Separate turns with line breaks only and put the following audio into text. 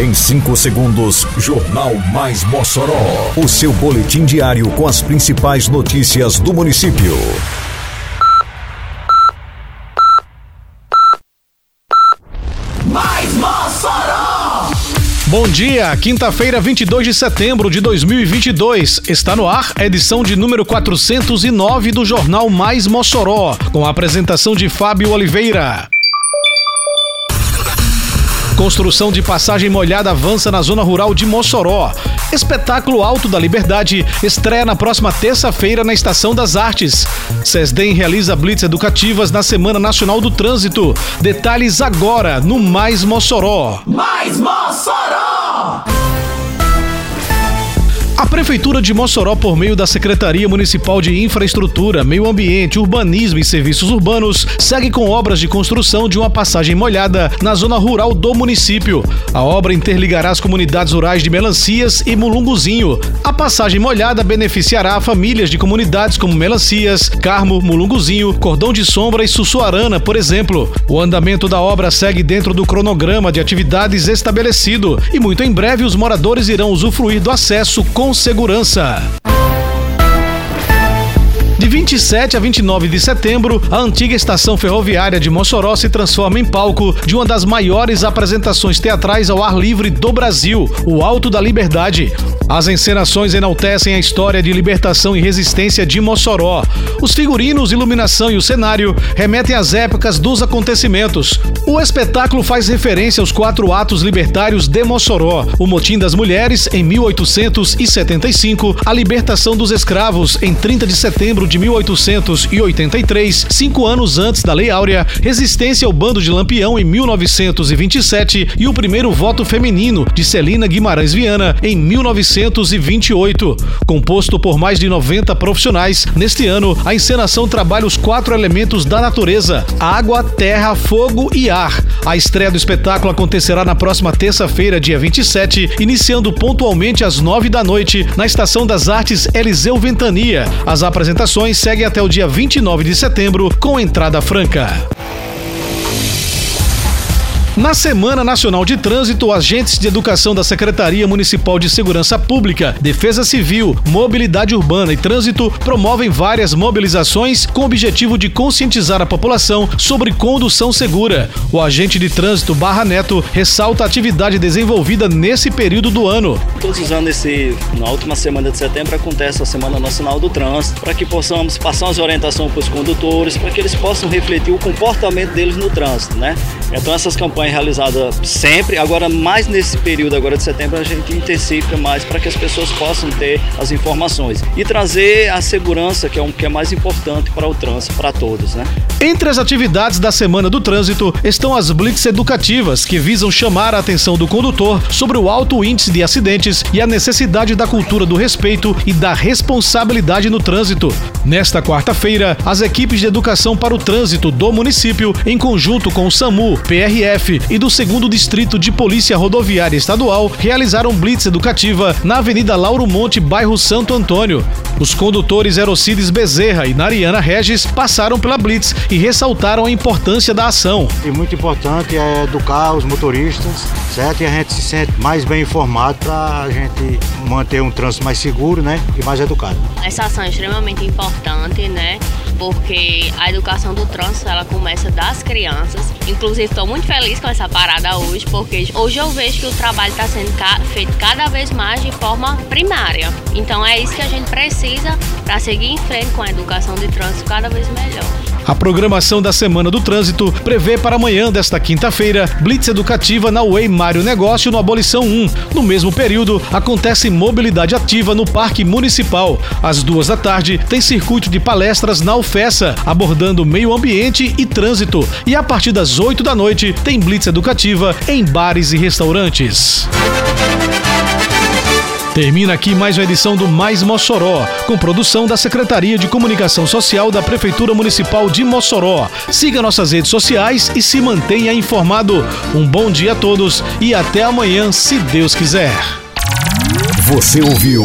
Em 5 segundos, Jornal Mais Mossoró. O seu boletim diário com as principais notícias do município.
Mais Mossoró!
Bom dia, quinta-feira, 22 de setembro de 2022. Está no ar a edição de número 409 do Jornal Mais Mossoró, com a apresentação de Fábio Oliveira. Construção de passagem molhada avança na zona rural de Mossoró. Espetáculo Alto da Liberdade estreia na próxima terça-feira na Estação das Artes. SESDEM realiza blitz educativas na Semana Nacional do Trânsito. Detalhes agora no Mais Mossoró.
Mais Mossoró!
A Prefeitura de Mossoró, por meio da Secretaria Municipal de Infraestrutura, Meio Ambiente, Urbanismo e Serviços Urbanos, segue com obras de construção de uma passagem molhada na zona rural do município. A obra interligará as comunidades rurais de Melancias e Mulunguzinho. A passagem molhada beneficiará famílias de comunidades como Melancias, Carmo, Mulunguzinho, Cordão de Sombra e Sussuarana, por exemplo. O andamento da obra segue dentro do cronograma de atividades estabelecido e muito em breve os moradores irão usufruir do acesso com segurança. De 27 a 29 de setembro, a antiga estação ferroviária de Mossoró se transforma em palco de uma das maiores apresentações teatrais ao ar livre do Brasil, o Alto da Liberdade. As encenações enaltecem a história de libertação e resistência de Mossoró. Os figurinos, iluminação e o cenário remetem às épocas dos acontecimentos. O espetáculo faz referência aos quatro atos libertários de Mossoró: o motim das mulheres em 1875, a libertação dos escravos em 30 de setembro de 1883, cinco anos antes da Lei Áurea, resistência ao bando de Lampião em 1927 e o primeiro voto feminino de Celina Guimarães Viana em 1928. Composto por mais de 90 profissionais, neste ano a encenação trabalha os quatro elementos da natureza: água, terra, fogo e ar. A estreia do espetáculo acontecerá na próxima terça-feira, dia 27, iniciando pontualmente às nove da noite na Estação das Artes Eliseu Ventania. As apresentações seguem até o dia 29 de setembro com entrada franca. Na Semana Nacional de Trânsito, agentes de educação da Secretaria Municipal de Segurança Pública, Defesa Civil, Mobilidade Urbana e Trânsito promovem várias mobilizações com o objetivo de conscientizar a população sobre condução segura. O agente de trânsito Barra Neto ressalta a atividade desenvolvida nesse período do ano.
Todos os anos, esse, na última semana de setembro, acontece a Semana Nacional do Trânsito, para que possamos passar as orientações para os condutores, para que eles possam refletir o comportamento deles no trânsito, né? Então essas campanhas realizadas sempre, agora mais nesse período agora de setembro a gente intensifica mais para que as pessoas possam ter as informações e trazer a segurança que é um que é mais importante para o trânsito para todos, né?
Entre as atividades da Semana do Trânsito estão as blitz educativas que visam chamar a atenção do condutor sobre o alto índice de acidentes e a necessidade da cultura do respeito e da responsabilidade no trânsito. Nesta quarta-feira, as equipes de educação para o trânsito do município, em conjunto com o SAMU, PRF e do segundo Distrito de Polícia Rodoviária Estadual realizaram blitz educativa na Avenida Lauro Monte, bairro Santo Antônio. Os condutores Erocides Bezerra e Nariana Regis passaram pela blitz e ressaltaram a importância da ação.
E muito importante é educar os motoristas, certo? E a gente se sente mais bem informado para a gente manter um trânsito mais seguro, né? E mais educado.
Essa ação é extremamente importante, né? Porque a educação do trânsito ela começa das crianças. Inclusive, estou muito feliz com essa parada hoje, porque hoje eu vejo que o trabalho está sendo ca feito cada vez mais de forma primária. Então, é isso que a gente precisa para seguir em frente com a educação de trânsito cada vez melhor.
A programação da Semana do Trânsito prevê para amanhã desta quinta-feira blitz educativa na Way Mário Negócio no Abolição 1. No mesmo período, acontece mobilidade ativa no Parque Municipal. Às duas da tarde, tem circuito de palestras na UFESA, abordando meio ambiente e trânsito. E a partir das 8 da noite, tem blitz educativa em bares e restaurantes. Termina aqui mais uma edição do Mais Mossoró, com produção da Secretaria de Comunicação Social da Prefeitura Municipal de Mossoró. Siga nossas redes sociais e se mantenha informado. Um bom dia a todos e até amanhã, se Deus quiser.
Você ouviu!